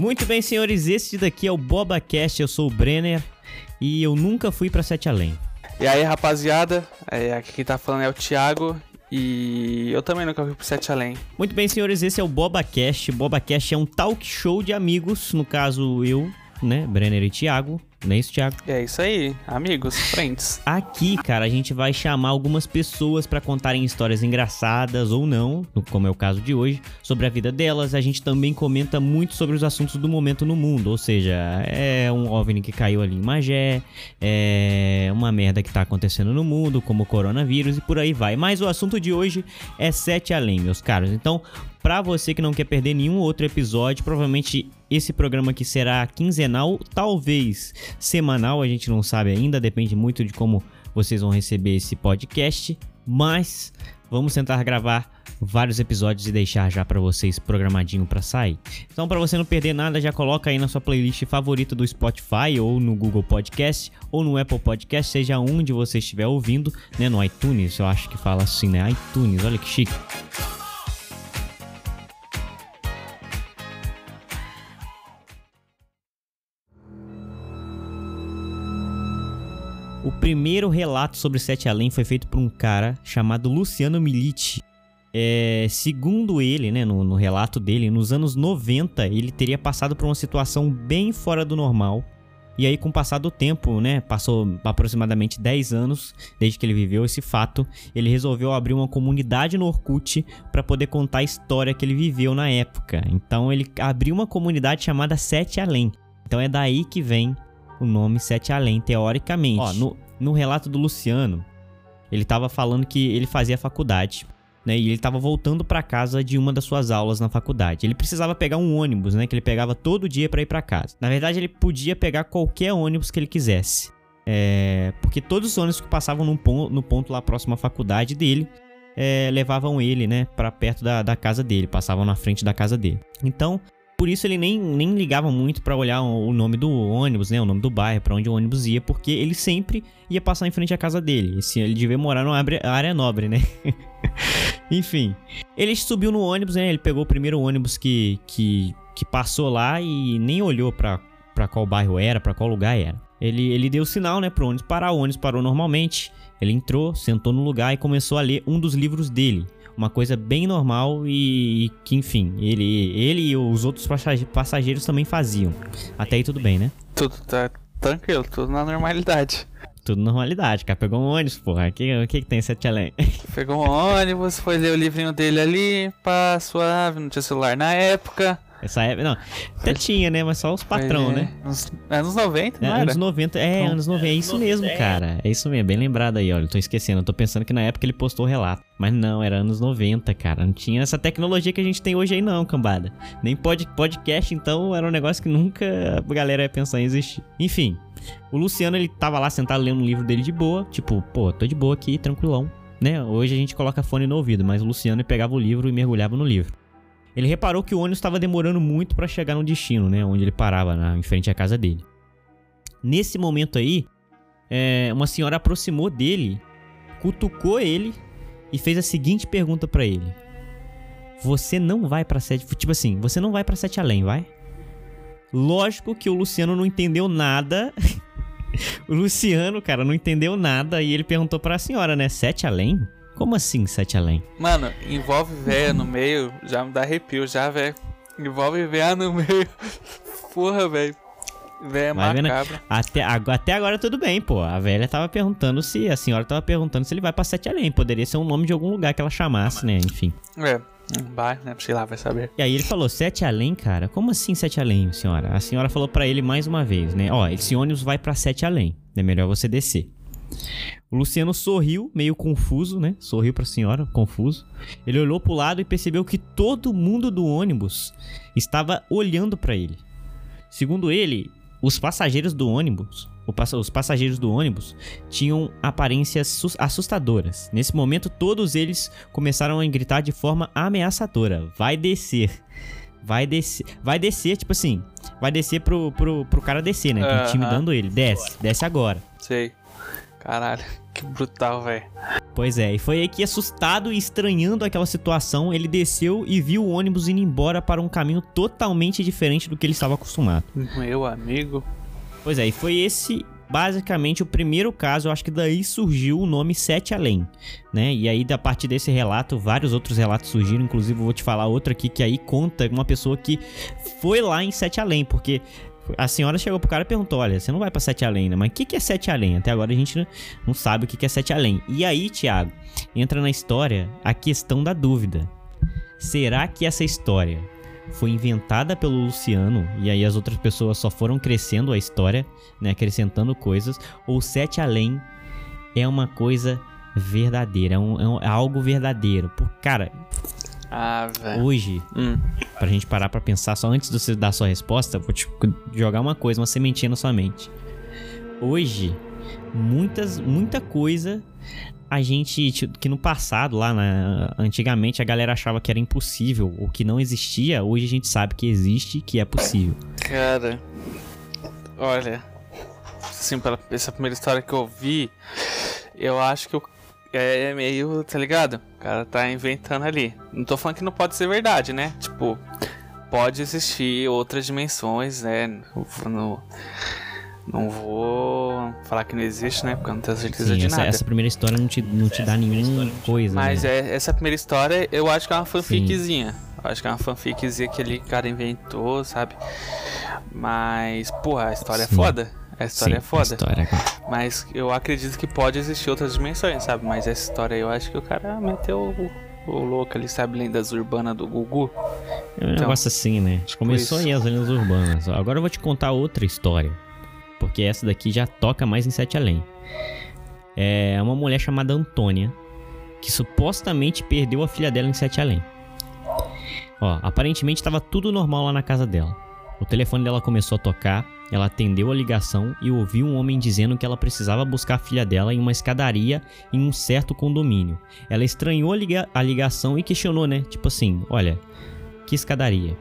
Muito bem, senhores, esse daqui é o BobaCast, eu sou o Brenner e eu nunca fui pra Sete Além. E aí, rapaziada, é, aqui quem tá falando é o Thiago e eu também nunca fui pro Sete Além. Muito bem, senhores, esse é o BobaCast. BobaCast é um talk show de amigos, no caso eu, né, Brenner e Thiago. Não é isso, Thiago? É isso aí, amigos, friends. Aqui, cara, a gente vai chamar algumas pessoas para contarem histórias engraçadas ou não, como é o caso de hoje, sobre a vida delas. A gente também comenta muito sobre os assuntos do momento no mundo, ou seja, é um OVNI que caiu ali em Magé, é uma merda que tá acontecendo no mundo, como o coronavírus e por aí vai. Mas o assunto de hoje é Sete Além, meus caros. Então, para você que não quer perder nenhum outro episódio, provavelmente esse programa aqui será quinzenal, talvez semanal, a gente não sabe ainda, depende muito de como vocês vão receber esse podcast, mas vamos tentar gravar vários episódios e deixar já para vocês programadinho para sair. Então, para você não perder nada, já coloca aí na sua playlist favorita do Spotify ou no Google Podcast ou no Apple Podcast, seja onde você estiver ouvindo, né, no iTunes, eu acho que fala assim, né? iTunes, olha que chique. O primeiro relato sobre Sete Além foi feito por um cara chamado Luciano Milite. É, segundo ele, né, no, no, relato dele, nos anos 90 ele teria passado por uma situação bem fora do normal. E aí, com o passar do tempo, né, passou aproximadamente 10 anos desde que ele viveu esse fato, ele resolveu abrir uma comunidade no Orkut para poder contar a história que ele viveu na época. Então, ele abriu uma comunidade chamada Sete Além. Então, é daí que vem o nome Sete Além, teoricamente. Ó, no, no relato do Luciano, ele estava falando que ele fazia faculdade, né? E ele estava voltando para casa de uma das suas aulas na faculdade. Ele precisava pegar um ônibus, né? Que ele pegava todo dia para ir para casa. Na verdade, ele podia pegar qualquer ônibus que ele quisesse. É, porque todos os ônibus que passavam no ponto, no ponto lá próximo à faculdade dele é, levavam ele, né, para perto da, da casa dele, passavam na frente da casa dele. Então, por isso ele nem, nem ligava muito para olhar o nome do ônibus, né? O nome do bairro, para onde o ônibus ia, porque ele sempre ia passar em frente à casa dele. Esse, ele devia morar numa área nobre, né? Enfim. Ele subiu no ônibus, né? Ele pegou o primeiro ônibus que, que, que passou lá e nem olhou para qual bairro era, para qual lugar era. Ele, ele deu sinal, né, pro ônibus parar. O ônibus parou normalmente. Ele entrou, sentou no lugar e começou a ler um dos livros dele uma coisa bem normal e, e que, enfim, ele, ele e os outros passageiros também faziam. Até aí tudo bem, né? Tudo tá tranquilo, tudo na normalidade. Tudo normalidade, cara. Pegou um ônibus, porra. O que, que, que tem sete além? Pegou um ônibus, foi ler o livrinho dele ali, pá, suave, não tinha celular na época. Essa época, não. Até tinha, né? Mas só os patrão, é, né? Nos, anos 90, é, Anos 90, é, anos 90. É isso mesmo, cara. É isso mesmo, bem lembrado aí, olha. Tô esquecendo. Eu tô pensando que na época ele postou o relato. Mas não, era anos 90, cara. Não tinha essa tecnologia que a gente tem hoje aí, não, cambada. Nem pod, podcast, então, era um negócio que nunca a galera ia pensar em existir. Enfim, o Luciano, ele tava lá sentado lendo um livro dele de boa. Tipo, pô, tô de boa aqui, tranquilão. Né? Hoje a gente coloca fone no ouvido, mas o Luciano pegava o livro e mergulhava no livro. Ele reparou que o ônibus estava demorando muito para chegar no destino, né? Onde ele parava, na, em frente à casa dele. Nesse momento aí, é, uma senhora aproximou dele, cutucou ele e fez a seguinte pergunta para ele: Você não vai para sete? Tipo assim, você não vai para sete além, vai? Lógico que o Luciano não entendeu nada. o Luciano, cara, não entendeu nada e ele perguntou para a senhora, né? Sete além? Como assim, Sete Além? Mano, envolve véia no meio, já me dá arrepio, já, velho. Envolve véia no meio. Porra, velho. Véia macabra. Até, até agora tudo bem, pô. A velha tava perguntando se. A senhora tava perguntando se ele vai pra Sete Além. Poderia ser um nome de algum lugar que ela chamasse, né? Enfim. É. Vai, né? Sei lá, vai saber. E aí ele falou, Sete Além, cara? Como assim Sete Além, senhora? A senhora falou para ele mais uma vez, né? Ó, esse ônibus vai para Sete Além. É melhor você descer. O Luciano sorriu, meio confuso, né? Sorriu para a senhora, confuso. Ele olhou para o lado e percebeu que todo mundo do ônibus estava olhando para ele. Segundo ele, os passageiros do ônibus, os passageiros do ônibus tinham aparências assustadoras. Nesse momento, todos eles começaram a gritar de forma ameaçadora: "Vai descer!" Vai descer, vai descer, tipo assim, vai descer pro, pro, pro cara descer, né? Intimidando ele. Desce, desce agora. Sei. Caralho, que brutal, velho. Pois é, e foi aí que, assustado e estranhando aquela situação, ele desceu e viu o ônibus indo embora para um caminho totalmente diferente do que ele estava acostumado. Meu amigo. Pois é, e foi esse basicamente o primeiro caso, eu acho que daí surgiu o nome Sete Além, né? E aí, a partir desse relato, vários outros relatos surgiram, inclusive eu vou te falar outro aqui que aí conta uma pessoa que foi lá em Sete Além, porque a senhora chegou pro cara e perguntou: Olha, você não vai pra Sete Além, né? Mas o que, que é Sete Além? Até agora a gente não sabe o que, que é Sete Além. E aí, Tiago, entra na história a questão da dúvida. Será que essa história foi inventada pelo Luciano e aí as outras pessoas só foram crescendo a história, né, acrescentando coisas, ou Sete Além é uma coisa verdadeira, é, um, é, algo verdadeiro. Por, cara, ah, hoje, hum. pra gente parar pra pensar, só antes de você dar sua resposta, vou te jogar uma coisa, uma sementinha na sua mente. Hoje, muitas, muita coisa a gente que no passado lá na, antigamente a galera achava que era impossível ou que não existia hoje a gente sabe que existe que é possível cara olha assim pela essa primeira história que eu vi eu acho que eu, é meio tá ligado o cara tá inventando ali não tô falando que não pode ser verdade né tipo pode existir outras dimensões né no não vou falar que não existe, né? Porque eu não tenho certeza Sim, de essa, nada. Essa primeira história não te, não te dá nenhuma coisa. Mas né? é, essa primeira história eu acho que é uma fanficzinha. Eu acho que é uma fanficzinha que aquele cara inventou, sabe? Mas, porra, a história é Sim. é foda. A história Sim, é foda. História... É Mas eu acredito que pode existir outras dimensões, sabe? Mas essa história aí eu acho que o cara meteu o, o louco ali, sabe? Lendas urbanas do Gugu. É um então, negócio assim, né? Tipo Começou aí as lendas urbanas. Agora eu vou te contar outra história porque essa daqui já toca mais em Sete Além. É uma mulher chamada Antônia, que supostamente perdeu a filha dela em Sete Além. Ó, aparentemente estava tudo normal lá na casa dela. O telefone dela começou a tocar, ela atendeu a ligação e ouviu um homem dizendo que ela precisava buscar a filha dela em uma escadaria em um certo condomínio. Ela estranhou a, liga a ligação e questionou, né? Tipo assim: olha, que escadaria?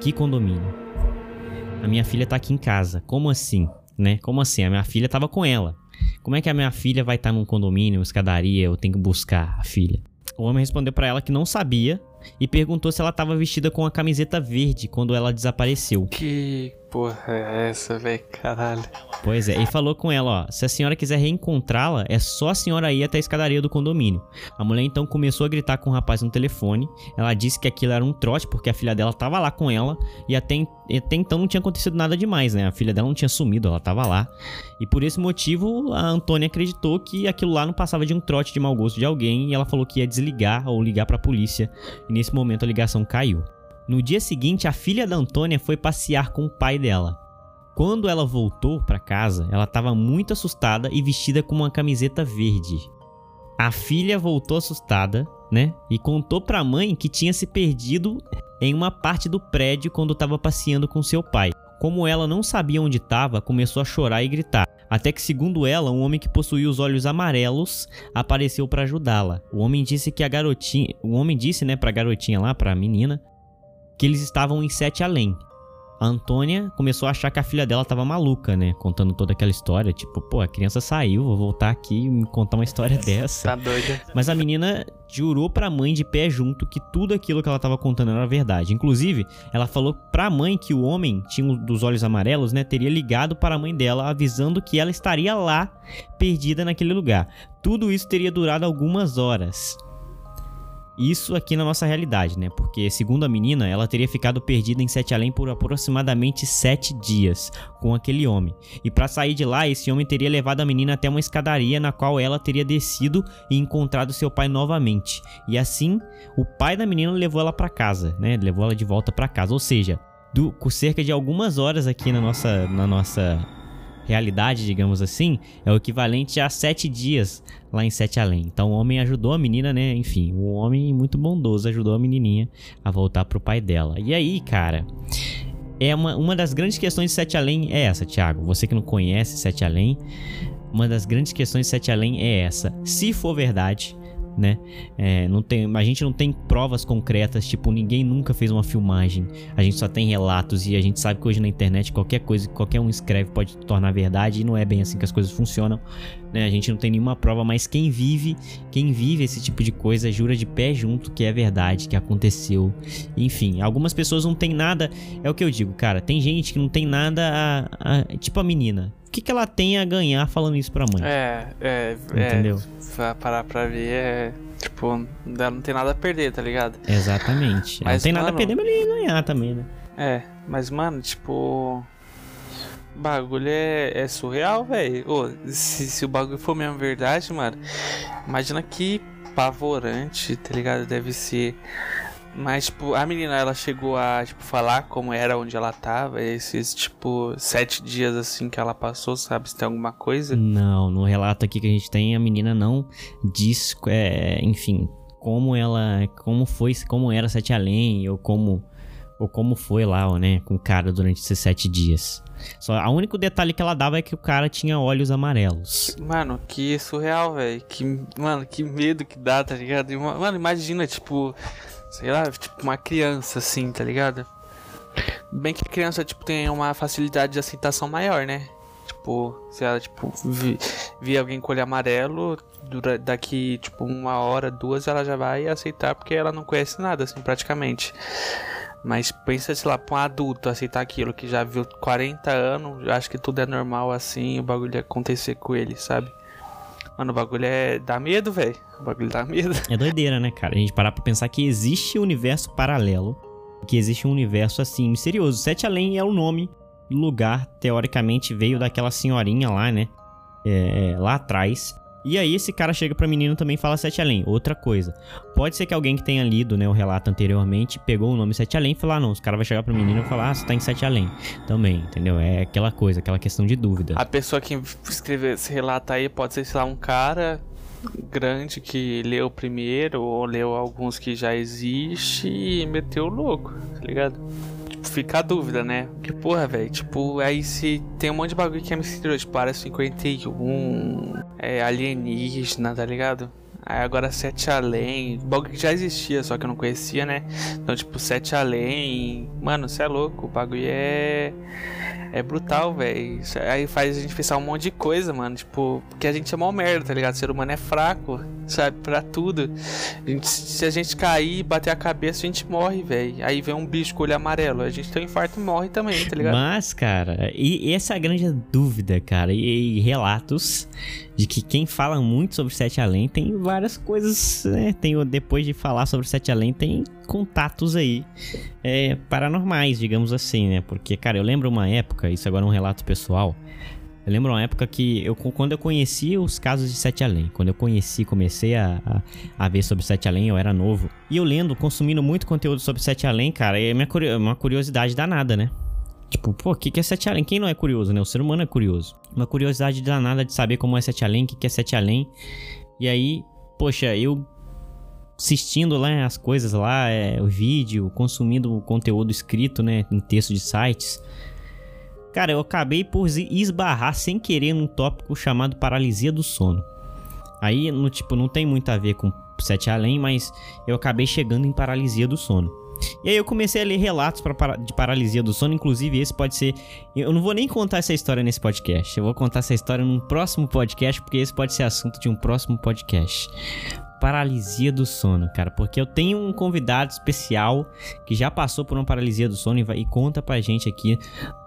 Que condomínio? A minha filha tá aqui em casa. Como assim? Né? Como assim? A minha filha tava com ela. Como é que a minha filha vai estar tá num condomínio, escadaria, eu tenho que buscar a filha? O homem respondeu para ela que não sabia e perguntou se ela estava vestida com a camiseta verde quando ela desapareceu. Que porra é essa, velho? Caralho. Pois é, e falou com ela, ó, se a senhora quiser reencontrá-la, é só a senhora ir até a escadaria do condomínio. A mulher então começou a gritar com o rapaz no telefone. Ela disse que aquilo era um trote porque a filha dela estava lá com ela e até, até então não tinha acontecido nada demais, né? A filha dela não tinha sumido, ela estava lá. E por esse motivo, a Antônia acreditou que aquilo lá não passava de um trote de mau gosto de alguém e ela falou que ia desligar ou ligar para a polícia. E nesse momento a ligação caiu. No dia seguinte, a filha da Antônia foi passear com o pai dela. Quando ela voltou para casa, ela estava muito assustada e vestida com uma camiseta verde. A filha voltou assustada, né? E contou para a mãe que tinha se perdido em uma parte do prédio quando estava passeando com seu pai. Como ela não sabia onde estava, começou a chorar e gritar. Até que, segundo ela, um homem que possuía os olhos amarelos apareceu para ajudá-la. O homem disse que a garotinha, o homem disse, né, para a garotinha lá, para a menina, que eles estavam em Sete Além. A Antônia começou a achar que a filha dela tava maluca, né? Contando toda aquela história. Tipo, pô, a criança saiu, vou voltar aqui e me contar uma história dessa. Tá doida. Mas a menina jurou pra mãe de pé junto que tudo aquilo que ela tava contando era verdade. Inclusive, ela falou pra mãe que o homem, tinha dos olhos amarelos, né? Teria ligado para a mãe dela, avisando que ela estaria lá, perdida naquele lugar. Tudo isso teria durado algumas horas. Isso aqui na nossa realidade, né? Porque, segundo a menina, ela teria ficado perdida em Sete Além por aproximadamente sete dias com aquele homem. E para sair de lá, esse homem teria levado a menina até uma escadaria na qual ela teria descido e encontrado seu pai novamente. E assim, o pai da menina levou ela para casa, né? Levou ela de volta para casa. Ou seja, do, com cerca de algumas horas aqui na nossa, na nossa realidade, digamos assim, é o equivalente a sete dias lá em Sete Além. Então o homem ajudou a menina, né? Enfim, o homem muito bondoso ajudou a menininha a voltar pro pai dela. E aí, cara, é uma, uma das grandes questões de Sete Além é essa, Thiago. Você que não conhece Sete Além, uma das grandes questões de Sete Além é essa. Se for verdade, né? É, não tem, a gente não tem provas concretas, tipo, ninguém nunca fez uma filmagem. A gente só tem relatos e a gente sabe que hoje na internet qualquer coisa que qualquer um escreve pode tornar verdade e não é bem assim que as coisas funcionam. Né? A gente não tem nenhuma prova, mas quem vive, quem vive esse tipo de coisa jura de pé junto que é verdade, que aconteceu. Enfim, algumas pessoas não tem nada, é o que eu digo, cara. Tem gente que não tem nada a, a tipo a menina. O que, que ela tem a ganhar falando isso pra mãe? É, é, Entendeu? é. Parar pra ver, é. Tipo, ela não tem nada a perder, tá ligado? Exatamente. Mas, não tem nada a mano- perder, mas ele ia ganhar também, né? É, mas, mano, tipo. Bagulho é, é surreal, velho. Se, se o bagulho for mesmo verdade, mano, imagina que pavorante, tá ligado? Deve ser. Mas, tipo, a menina, ela chegou a, tipo, falar como era onde ela tava, esses, tipo, sete dias, assim, que ela passou, sabe? Se tem alguma coisa. Não, no relato aqui que a gente tem, a menina não diz, é, enfim, como ela, como foi, como era Sete Além, ou como, ou como foi lá, né, com o cara durante esses sete dias. Só, a único detalhe que ela dava é que o cara tinha olhos amarelos. Mano, que surreal, velho. Que, mano, que medo que dá, tá ligado? Ma- Mano, imagina, tipo, sei lá, tipo, uma criança assim, tá ligado? Bem que criança, tipo, tem uma facilidade de aceitação maior, né? Tipo, se ela, tipo, vi, vi alguém com olho amarelo, dura, daqui, tipo, uma hora, duas, ela já vai aceitar porque ela não conhece nada, assim, praticamente. Mas pensa, sei lá, pra um adulto aceitar aquilo que já viu 40 anos, acho que tudo é normal assim, o bagulho acontecer com ele, sabe? Mano, o bagulho é. dá medo, velho. O bagulho dá medo. É doideira, né, cara? A gente parar pra pensar que existe um universo paralelo, que existe um universo assim misterioso. Sete Além é o nome do lugar, teoricamente veio daquela senhorinha lá, né? É, lá atrás. E aí esse cara chega pra menina também fala Sete Além. Outra coisa, pode ser que alguém que tenha lido né, o relato anteriormente pegou o nome Sete Além e falou, ah não, os caras vai chegar pra menina e falar, ah, você tá em Sete Além. Também, entendeu? É aquela coisa, aquela questão de dúvida. A pessoa que escreveu esse relato aí pode ser, sei lá, um cara grande que leu primeiro ou leu alguns que já existe e meteu o louco, tá ligado? Fica a dúvida, né? Porque, porra, velho, tipo, aí se tem um monte de bagulho que é misterioso, tipo, área 51, é alienígena, tá ligado? Aí agora Sete Além, bagulho que já existia, só que eu não conhecia, né? Então, tipo, Sete Além, mano, você é louco, o bagulho é. É brutal, velho. Aí faz a gente pensar um monte de coisa, mano. Tipo, porque a gente é mó merda, tá ligado? O ser humano é fraco, sabe? Pra tudo. A gente- se a gente cair e bater a cabeça, a gente morre, velho. Aí vem um bicho com olho amarelo. A gente tem um infarto e morre também, tá ligado? Mas, cara, e, e essa é a grande dúvida, cara, e, e relatos de que quem fala muito sobre Sete Além tem várias coisas, né? Tem, depois de falar sobre Sete Além, tem contatos aí é, paranormais, digamos assim, né? Porque, cara, eu lembro uma época, isso agora é um relato pessoal. Eu lembro uma época que eu, quando eu conheci os casos de Sete Além, quando eu conheci, comecei a, a, a ver sobre Sete Além, eu era novo. E eu lendo, consumindo muito conteúdo sobre Sete Além, cara, é uma curiosidade danada, né? Tipo, pô, o que, que é Sete Além? Quem não é curioso, né? O ser humano é curioso. Uma curiosidade danada de saber como é Sete Além, o que, que é Sete Além. E aí, poxa, eu assistindo lá as coisas lá, é, o vídeo, consumindo o conteúdo escrito, né, em texto de sites. Cara, eu acabei por esbarrar sem querer num tópico chamado paralisia do sono. Aí, no tipo, não tem muito a ver com Sete Além, mas eu acabei chegando em paralisia do sono. E aí eu comecei a ler relatos para- de paralisia do sono, inclusive esse pode ser. Eu não vou nem contar essa história nesse podcast. Eu vou contar essa história num próximo podcast, porque esse pode ser assunto de um próximo podcast. Paralisia do sono, cara, porque eu tenho um convidado especial que já passou por uma paralisia do sono e, vai, e conta pra gente aqui,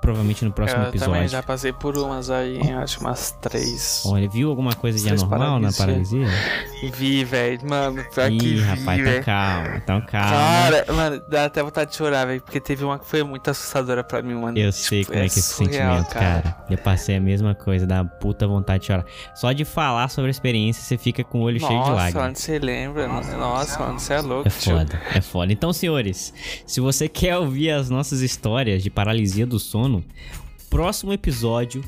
provavelmente no próximo eu também episódio. já passei por umas aí, eu acho umas três. Olha, viu alguma coisa de anormal na paralisia. paralisia? Vi, velho. Mano, pior que Ih, vi, rapaz, então velho. calma, então calma. Cara, mano, dá até vontade de chorar, velho. Porque teve uma que foi muito assustadora pra mim, mano. Eu sei Tipo, como é que é esse surreal, sentimento, cara. Eu passei a mesma coisa, dá puta vontade de chorar. Só de falar sobre a experiência, você fica com o olho cheio de Nossa, lágrimas. Você lembra? Nossa, mano, você é louco, É tio. foda, é foda. Então, senhores, se você quer ouvir as nossas histórias de paralisia do sono, próximo episódio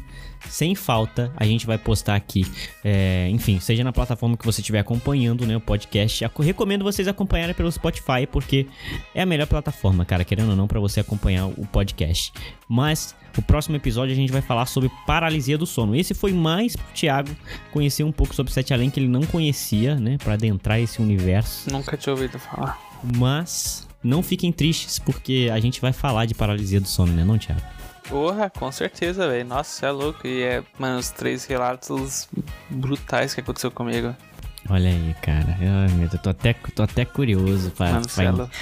sem falta, a gente vai postar aqui. É, enfim, seja na plataforma que você estiver acompanhando né, o podcast. Recomendo vocês acompanharem pelo Spotify, porque é a melhor plataforma, cara, querendo ou não, para você acompanhar o podcast. Mas o próximo episódio a gente vai falar sobre paralisia do sono. Esse foi mais pro Thiago conhecer um pouco sobre Sete Além, que ele não conhecia, né, para adentrar esse universo. Nunca tinha ouvido falar. Mas não fiquem tristes, porque a gente vai falar de paralisia do sono, né, não, Thiago? Porra, com certeza, velho. Nossa, você é louco. E é, mano, os três relatos brutais que aconteceu comigo. Olha aí, cara. Ai, meu, eu tô até, tô até curioso pra, Mano, você é pra, louco,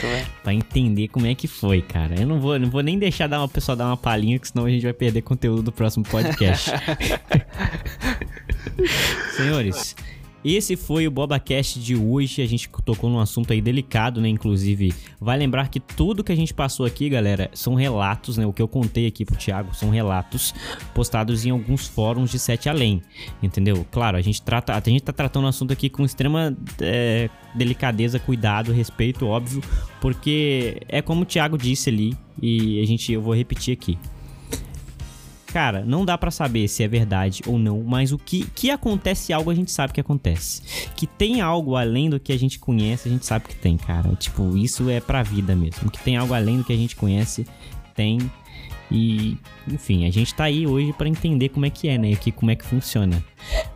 pra entender como é que foi, cara. Eu não vou, não vou nem deixar dar uma pessoa dar uma palhinha, que senão a gente vai perder conteúdo do próximo podcast. Senhores, esse foi o BobaCast de hoje. A gente tocou num assunto aí delicado, né? Inclusive, vai lembrar que tudo que a gente passou aqui, galera, são relatos, né? O que eu contei aqui pro Thiago são relatos postados em alguns fóruns de Sete Além, entendeu? Claro, a gente trata, a gente tá tratando o assunto aqui com extrema é, delicadeza, cuidado, respeito, óbvio, porque é como o Thiago disse ali e a gente, eu vou repetir aqui. Cara, não dá pra saber se é verdade ou não, mas o que, que acontece algo a gente sabe que acontece. Que tem algo além do que a gente conhece, a gente sabe que tem, cara. Tipo, isso é pra vida mesmo. Que tem algo além do que a gente conhece, tem. E, enfim, a gente tá aí hoje pra entender como é que é, né? E como é que funciona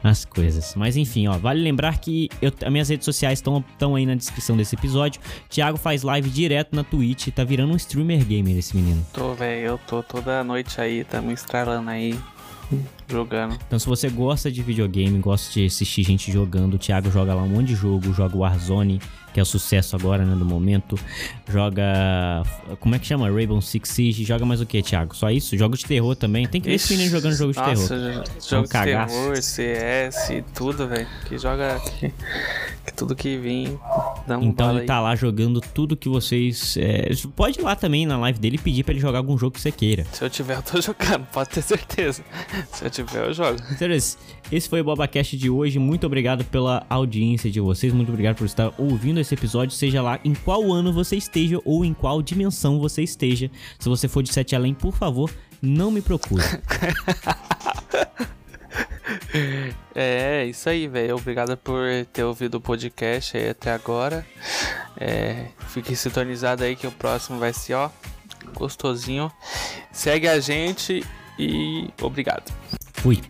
as coisas. Mas enfim, ó, vale lembrar que eu, as minhas redes sociais estão aí na descrição desse episódio. Thiago faz live direto na Twitch, tá virando um streamer gamer esse menino. Tô, velho. Eu tô toda noite aí, tamo estralando aí, jogando. Então, se você gosta de videogame, gosta de assistir gente jogando, o Thiago joga lá um monte de jogo, joga Warzone, que é o sucesso agora, né, do momento. Joga. Como é que chama? Rainbow Six Siege. Joga mais o que, Thiago? Só isso? Jogo de terror também. Tem que ver esse menino jogando jogo de Nossa, terror. um jogo de cagaço. terror, CS, tudo, velho. Que joga. Que, que tudo que vem, dá um Então ele aí. tá lá jogando tudo que vocês. é, pode ir lá também na live dele e pedir pra ele jogar algum jogo que você queira. Se eu tiver, eu tô jogando, pode ter certeza. Se eu tiver, eu jogo. Esse foi o BobaCast de hoje. Muito obrigado pela audiência de vocês. Muito obrigado por estar ouvindo esse episódio, seja lá em qual ano você esteja ou em qual dimensão você esteja. Se você for de Sete Além, por favor, não me procure. É, isso aí, velho. Obrigado por ter ouvido o podcast aí até agora. É, fique sintonizado aí que o próximo vai ser, ó, gostosinho. Segue a gente e obrigado. Fui.